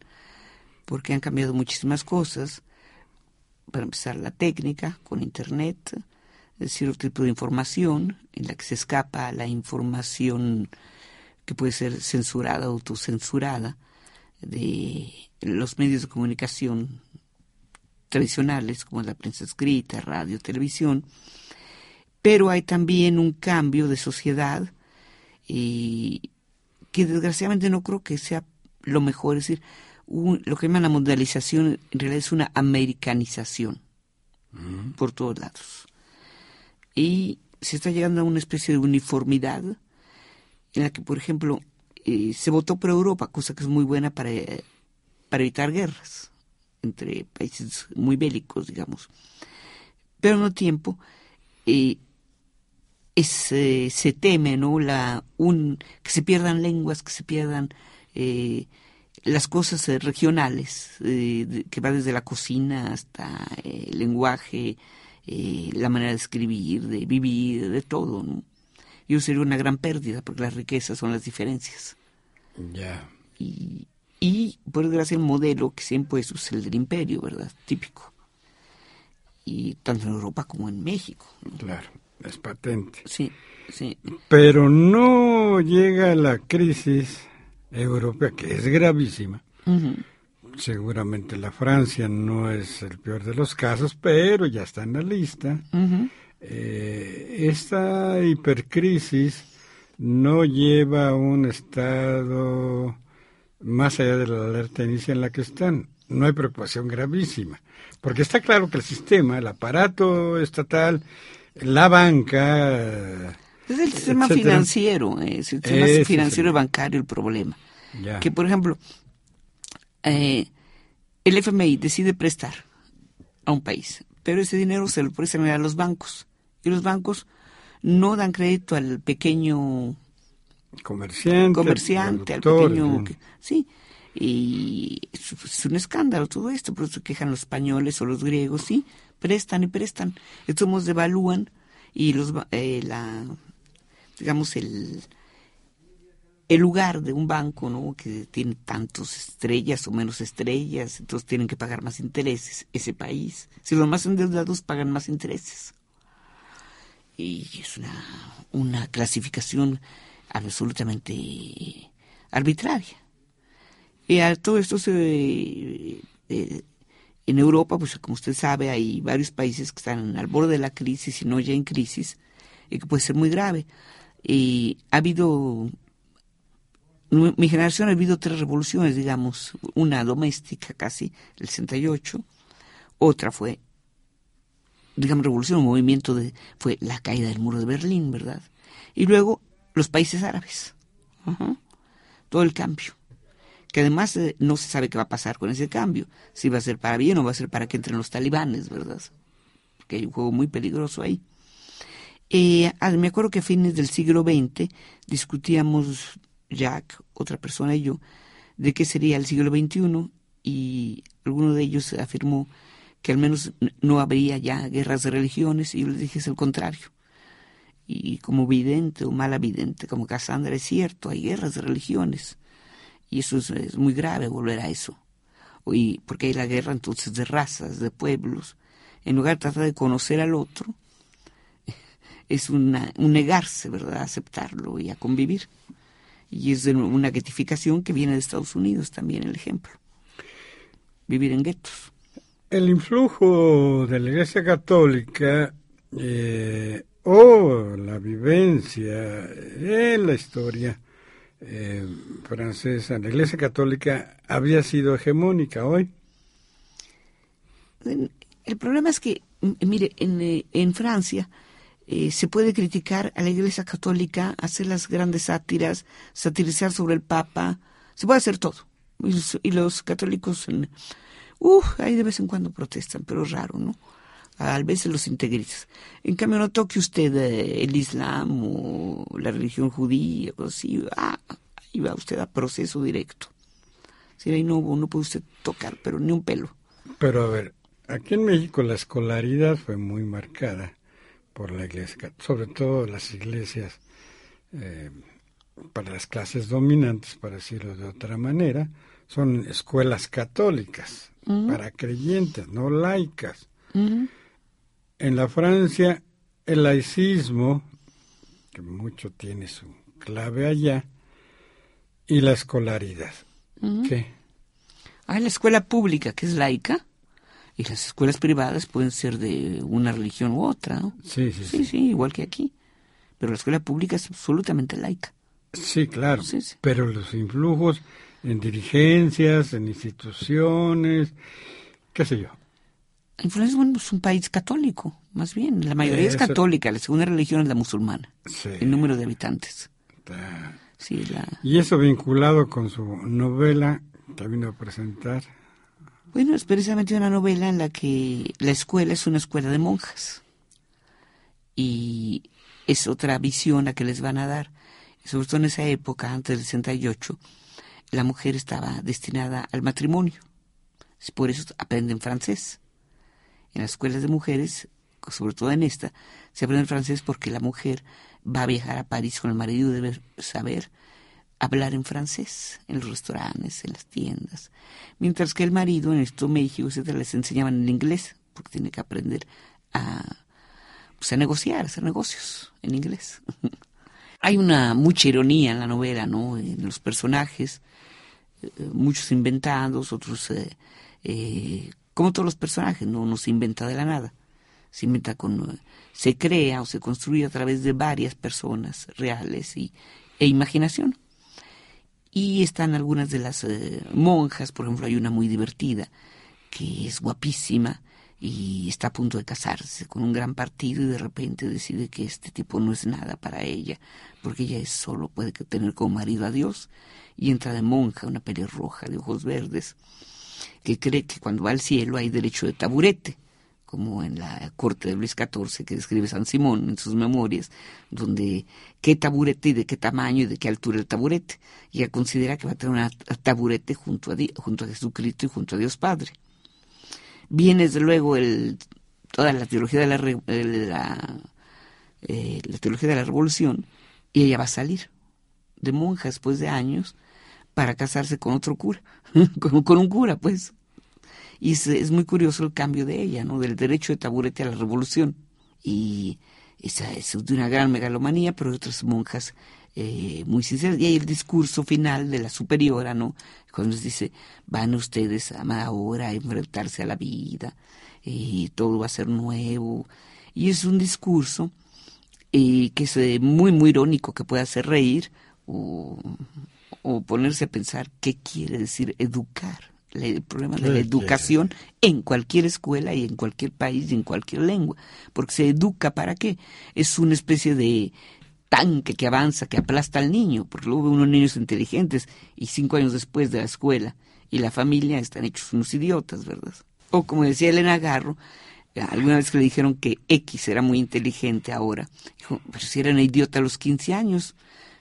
Speaker 3: porque han cambiado muchísimas cosas. Para empezar, la técnica con Internet, otro tipo de información en la que se escapa la información que puede ser censurada o autocensurada de los medios de comunicación tradicionales, como la prensa escrita, radio, televisión, pero hay también un cambio de sociedad y que desgraciadamente no creo que sea lo mejor, es decir, lo que llaman la modalización en realidad es una americanización por todos lados. Y se está llegando a una especie de uniformidad en la que, por ejemplo, eh, se votó por Europa, cosa que es muy buena para, para evitar guerras entre países muy bélicos, digamos. Pero mismo tiempo, eh, es, eh, se teme ¿no? la, un, que se pierdan lenguas, que se pierdan eh, las cosas eh, regionales, que va desde la cocina hasta el lenguaje, la manera de escribir, de vivir, de todo. ¿no? Y eso sería una gran pérdida, porque las riquezas son las diferencias.
Speaker 2: Ya.
Speaker 3: Y, y, por desgracia, el modelo que se ha impuesto es el del imperio, ¿verdad? Típico. Y tanto en Europa como en México.
Speaker 2: Claro es patente.
Speaker 3: Sí, sí.
Speaker 2: Pero no llega la crisis europea, que es gravísima. Seguramente la Francia no es el peor de los casos, pero ya está en la lista. Eh, esta hipercrisis no lleva a un estado más allá de la alerta inicial en la que están. No hay preocupación gravísima, porque está claro que el sistema, el aparato estatal, la banca.
Speaker 3: Es el sistema financiero, es el sistema financiero y bancario el problema. Que, por ejemplo, eh, el FMI decide prestar a un país, pero ese dinero se lo prestan a los bancos. Y los bancos no dan crédito al pequeño
Speaker 2: comerciante,
Speaker 3: comerciante al pequeño. sí, y es, un escándalo todo esto, por eso quejan los españoles o los griegos, sí, prestan y prestan. Estos devalúan y los eh, digamos el el lugar de un banco, ¿no? Que tiene tantas estrellas o menos estrellas, entonces tienen que pagar más intereses. Ese país, si los más endeudados pagan más intereses. Y es una, una clasificación absolutamente arbitraria. Y a todo esto se, eh, en Europa, pues como usted sabe, hay varios países que están al borde de la crisis y no ya en crisis, y que puede ser muy grave. Y ha habido, mi generación ha habido tres revoluciones, digamos, una doméstica casi, el 68, otra fue, digamos, revolución, un movimiento de, fue la caída del muro de Berlín, ¿verdad? Y luego los países árabes, todo el cambio que además eh, no se sabe qué va a pasar con ese cambio, si va a ser para bien o va a ser para que entren los talibanes, ¿verdad? Porque hay un juego muy peligroso ahí. Eh, me acuerdo que a fines del siglo XX discutíamos Jack, otra persona y yo, de qué sería el siglo XXI y alguno de ellos afirmó que al menos no habría ya guerras de religiones y yo les dije es el contrario. Y como vidente o mala vidente, como Cassandra, es cierto, hay guerras de religiones. Y eso es, muy grave volver a eso. Y porque hay la guerra entonces de razas, de pueblos. En lugar de tratar de conocer al otro, es una, un negarse, ¿verdad?, a aceptarlo y a convivir. Y es una guetificación que viene de Estados Unidos también el ejemplo. Vivir en guetos.
Speaker 2: El influjo de la Iglesia Católica eh, o la vivencia en la historia eh, francesa, la Iglesia Católica había sido hegemónica hoy.
Speaker 3: El problema es que, mire, en, eh, en Francia eh, se puede criticar a la Iglesia Católica, hacer las grandes sátiras, satirizar sobre el Papa, se puede hacer todo. Y los, católicos, uh, ahí de vez en cuando protestan, pero raro, ¿no? A veces los integristas. En cambio, no toque usted eh, el Islam o la religión judía, o así, ah, ahí va usted a proceso directo. Si ahí no, no puede usted tocar, pero ni un pelo.
Speaker 2: Pero a ver, aquí en México la escolaridad fue muy marcada por la iglesia, sobre todo las iglesias eh, para las clases dominantes, para decirlo de otra manera, son escuelas católicas para creyentes, no laicas. En la Francia, el laicismo, que mucho tiene su clave allá, y la escolaridad. ¿Qué?
Speaker 3: Ah, la escuela pública, que es laica, y las escuelas privadas pueden ser de una religión u otra, ¿no?
Speaker 2: Sí, sí,
Speaker 3: sí. Sí, igual que aquí. Pero la escuela pública es absolutamente laica.
Speaker 2: Sí, claro. Pero los influjos en dirigencias, en instituciones, qué sé yo.
Speaker 3: Influencia, bueno, es un país católico, más bien. La mayoría es católica, la segunda religión es la musulmana. Sí. El número de habitantes. Sí, la...
Speaker 2: Y eso vinculado con su novela que vino a presentar.
Speaker 3: Bueno, es precisamente una novela en la que la escuela es una escuela de monjas. Y es otra visión a que les van a dar. Sobre todo en esa época, antes del 68, la mujer estaba destinada al matrimonio. Por eso aprenden francés. En las escuelas de mujeres, sobre todo en esta, se aprende francés porque la mujer va a viajar a París con el marido y debe saber hablar en francés en los restaurantes, en las tiendas, mientras que el marido en esto México, etcétera, les enseñaban en inglés, porque tiene que aprender a, pues, a negociar, a hacer negocios en inglés. Hay una mucha ironía en la novela, ¿no? En los personajes, eh, muchos inventados, otros, eh, eh, como todos los personajes, no, no se inventa de la nada, se inventa con, se crea o se construye a través de varias personas reales y, e imaginación. Y están algunas de las eh, monjas, por ejemplo, hay una muy divertida, que es guapísima y está a punto de casarse con un gran partido y de repente decide que este tipo no es nada para ella, porque ella es solo puede tener como marido a Dios. Y entra de monja, una pelirroja de ojos verdes, que cree que cuando va al cielo hay derecho de taburete como en la corte de Luis XIV que describe San Simón en sus memorias, donde qué taburete y de qué tamaño y de qué altura el taburete. Y ella considera que va a tener un taburete junto a, junto a Jesucristo y junto a Dios Padre. Viene desde luego el, toda la teología de la, eh, la teología de la revolución y ella va a salir de monja después de años para casarse con otro cura, con, un cura pues. Y es, muy curioso el cambio de ella, ¿no? Del derecho de taburete a la revolución. Y esa es de una gran megalomanía, pero de otras monjas eh, muy sinceras. Y hay el discurso final de la superiora, ¿no? Cuando les dice, van ustedes ahora a enfrentarse a la vida, y todo va a ser nuevo. Y es un discurso eh, que es eh, muy, muy irónico, que puede hacer reír o, o ponerse a pensar qué quiere decir educar el problema de la educación en cualquier escuela y en cualquier país y en cualquier lengua. Porque se educa para qué? Es una especie de tanque que avanza, que aplasta al niño, porque luego unos niños inteligentes y cinco años después de la escuela y la familia están hechos unos idiotas, ¿verdad? O como decía Elena Garro, Alguna vez que le dijeron que X era muy inteligente ahora. Dijo, pero si era un idiota a los 15 años.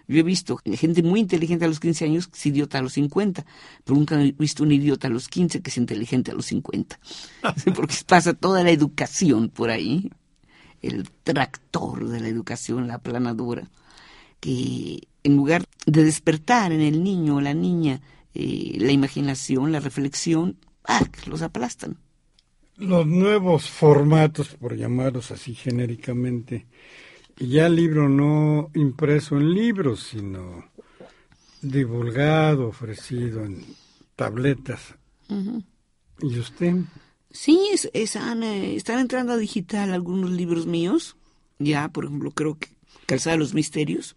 Speaker 3: Yo he visto gente muy inteligente a los 15 años que es idiota a los 50, pero nunca he visto un idiota a los 15 que es inteligente a los 50. Porque pasa toda la educación por ahí, el tractor de la educación, la planadora, que en lugar de despertar en el niño o la niña eh, la imaginación, la reflexión, ¡ah! los aplastan.
Speaker 2: Los nuevos formatos, por llamarlos así genéricamente, ya el libro no impreso en libros, sino divulgado, ofrecido en tabletas. ¿Y usted?
Speaker 3: Sí, es, están, eh, están entrando a digital algunos libros míos. Ya, por ejemplo, creo que Calzada de los Misterios.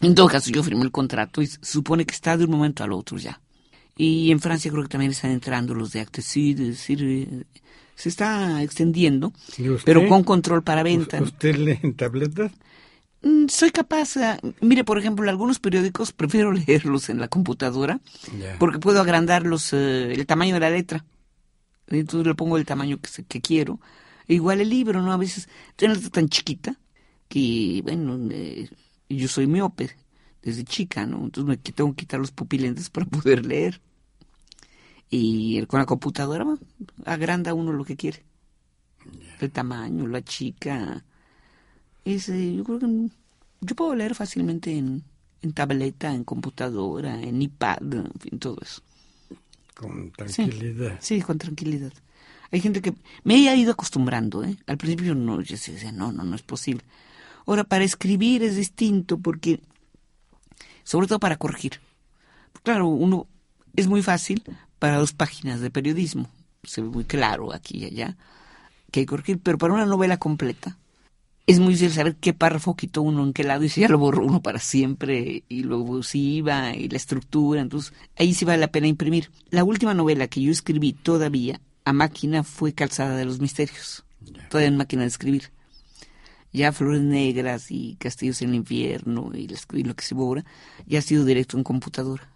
Speaker 3: En todo caso, yo firmé el contrato y se supone que está de un momento al otro ya. Y en Francia creo que también están entrando los de Actesid, es decir, eh, se está extendiendo, pero con control para venta.
Speaker 2: ¿Usted lee en tabletas?
Speaker 3: Mm, soy capaz, ah, mire, por ejemplo, algunos periódicos prefiero leerlos en la computadora porque puedo agrandar eh, el tamaño de la letra. Entonces le pongo el tamaño que, que quiero. Igual el libro, ¿no? A veces tiene letra tan chiquita que, bueno, eh, yo soy miope desde chica, ¿no? Entonces me tengo que quitar los pupilentes para poder leer. Y con la computadora agranda uno lo que quiere. El tamaño, la chica. ese yo creo que yo puedo leer fácilmente en, en tableta, en computadora, en iPad, en fin, todo eso.
Speaker 2: Con tranquilidad.
Speaker 3: Sí, con tranquilidad. Hay gente que me he ido acostumbrando, ¿eh? Al principio no, yo decía, no, no, no es posible. Ahora, para escribir es distinto porque, sobre todo para corregir. Claro, uno es muy fácil para dos páginas de periodismo. Se ve muy claro aquí y allá que hay que corregir, pero para una novela completa es muy difícil saber qué párrafo quitó uno en qué lado y si ya lo borró uno para siempre y luego si iba y la estructura, entonces ahí sí vale la pena imprimir. La última novela que yo escribí todavía a máquina fue Calzada de los Misterios, todavía en máquina de escribir. Ya Flores Negras y Castillos en el Infierno y, lo que se borra ya ha sido directo en computadora.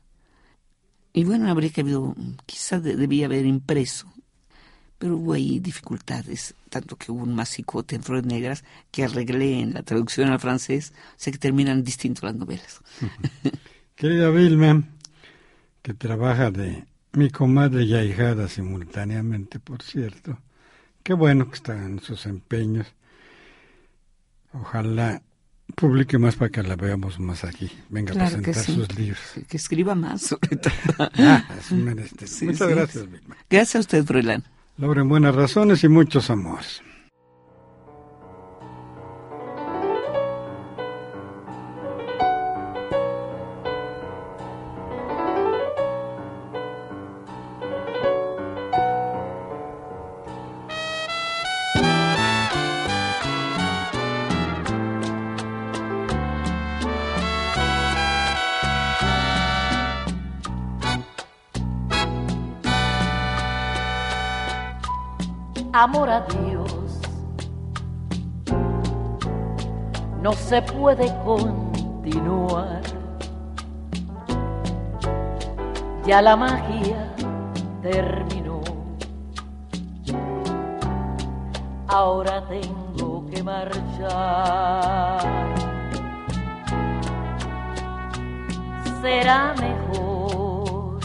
Speaker 3: Y bueno, habría que quizás debía haber impreso, pero hubo ahí dificultades, tanto que hubo un masicote en Flores Negras que arreglé en la traducción al francés, sea que terminan distinto las novelas.
Speaker 2: Querida Vilma, que trabaja de mi comadre y ahijada simultáneamente, por cierto, qué bueno que están sus empeños. Ojalá publique más para que la veamos más aquí. Venga a presentar sus libros.
Speaker 3: Que escriba más, sobre todo.
Speaker 2: ah, es Muchas gracias, Vilma.
Speaker 3: Gracias a usted, Froilán.
Speaker 2: Logren buenas razones y muchos amores.
Speaker 7: Se puede continuar. Ya la magia terminó. Ahora tengo que marchar. Será mejor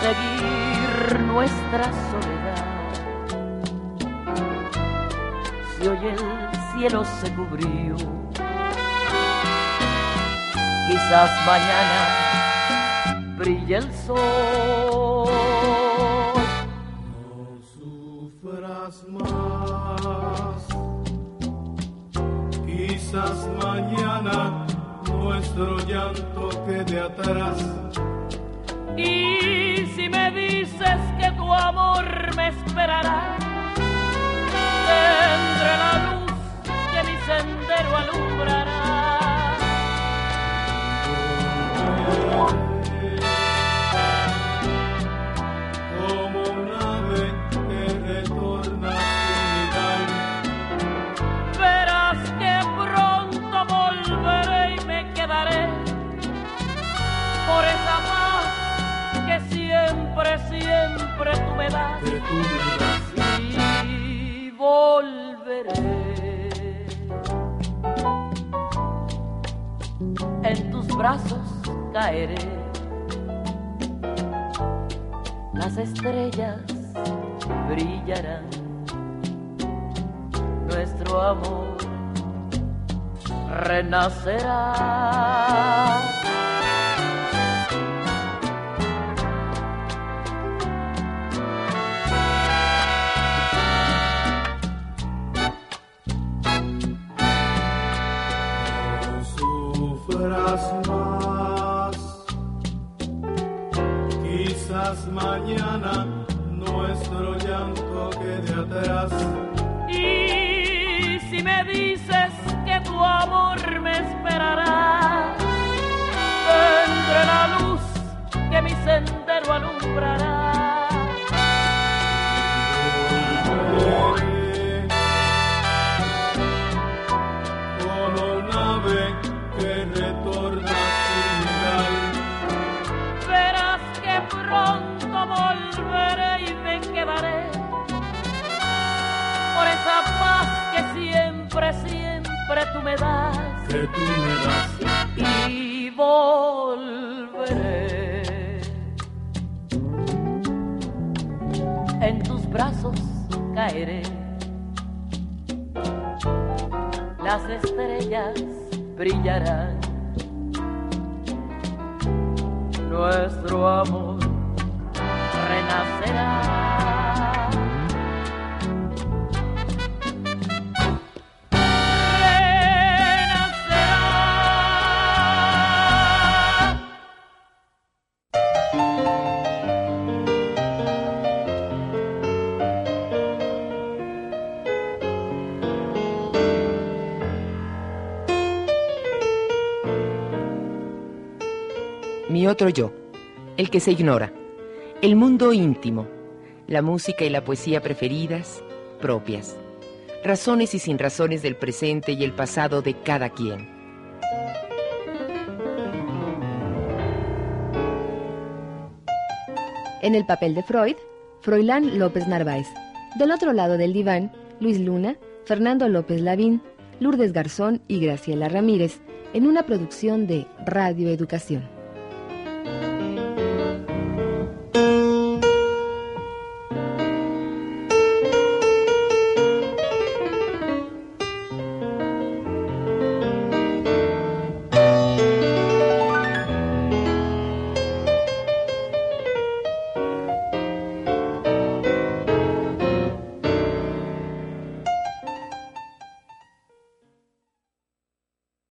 Speaker 7: seguir nuestra soledad. Si hoy el cielo se cubrió, quizás mañana brille el sol.
Speaker 8: No sufras más, quizás mañana nuestro llanto quede atrás.
Speaker 7: Y si me dices que tu amor me esperará, sendero alumbrará.
Speaker 8: Como un ave que retorna
Speaker 7: a Verás que pronto volveré y me quedaré por esa paz que siempre siempre tú me das. Y volveré. Brazos caeré. Las estrellas brillarán. Nuestro amor renacerá.
Speaker 8: Quizás mañana nuestro llanto quede atrás.
Speaker 7: Y si me dices que tu amor me esperará, entre la luz que mi sendero alumbrará. Siempre tú me das.
Speaker 8: que tú me das.
Speaker 7: y volveré. En tus brazos caeré. Las estrellas brillarán. Nuestro amor renacerá.
Speaker 1: Otro yo, el que se ignora, el mundo íntimo, la música y la poesía preferidas, propias, razones y sin razones del presente y el pasado de cada quien.
Speaker 9: En el papel de Freud, Froilán López Narváez. Del otro lado del diván, Luis Luna, Fernando López Lavín, Lourdes Garzón y Graciela Ramírez, en una producción de Radio Educación.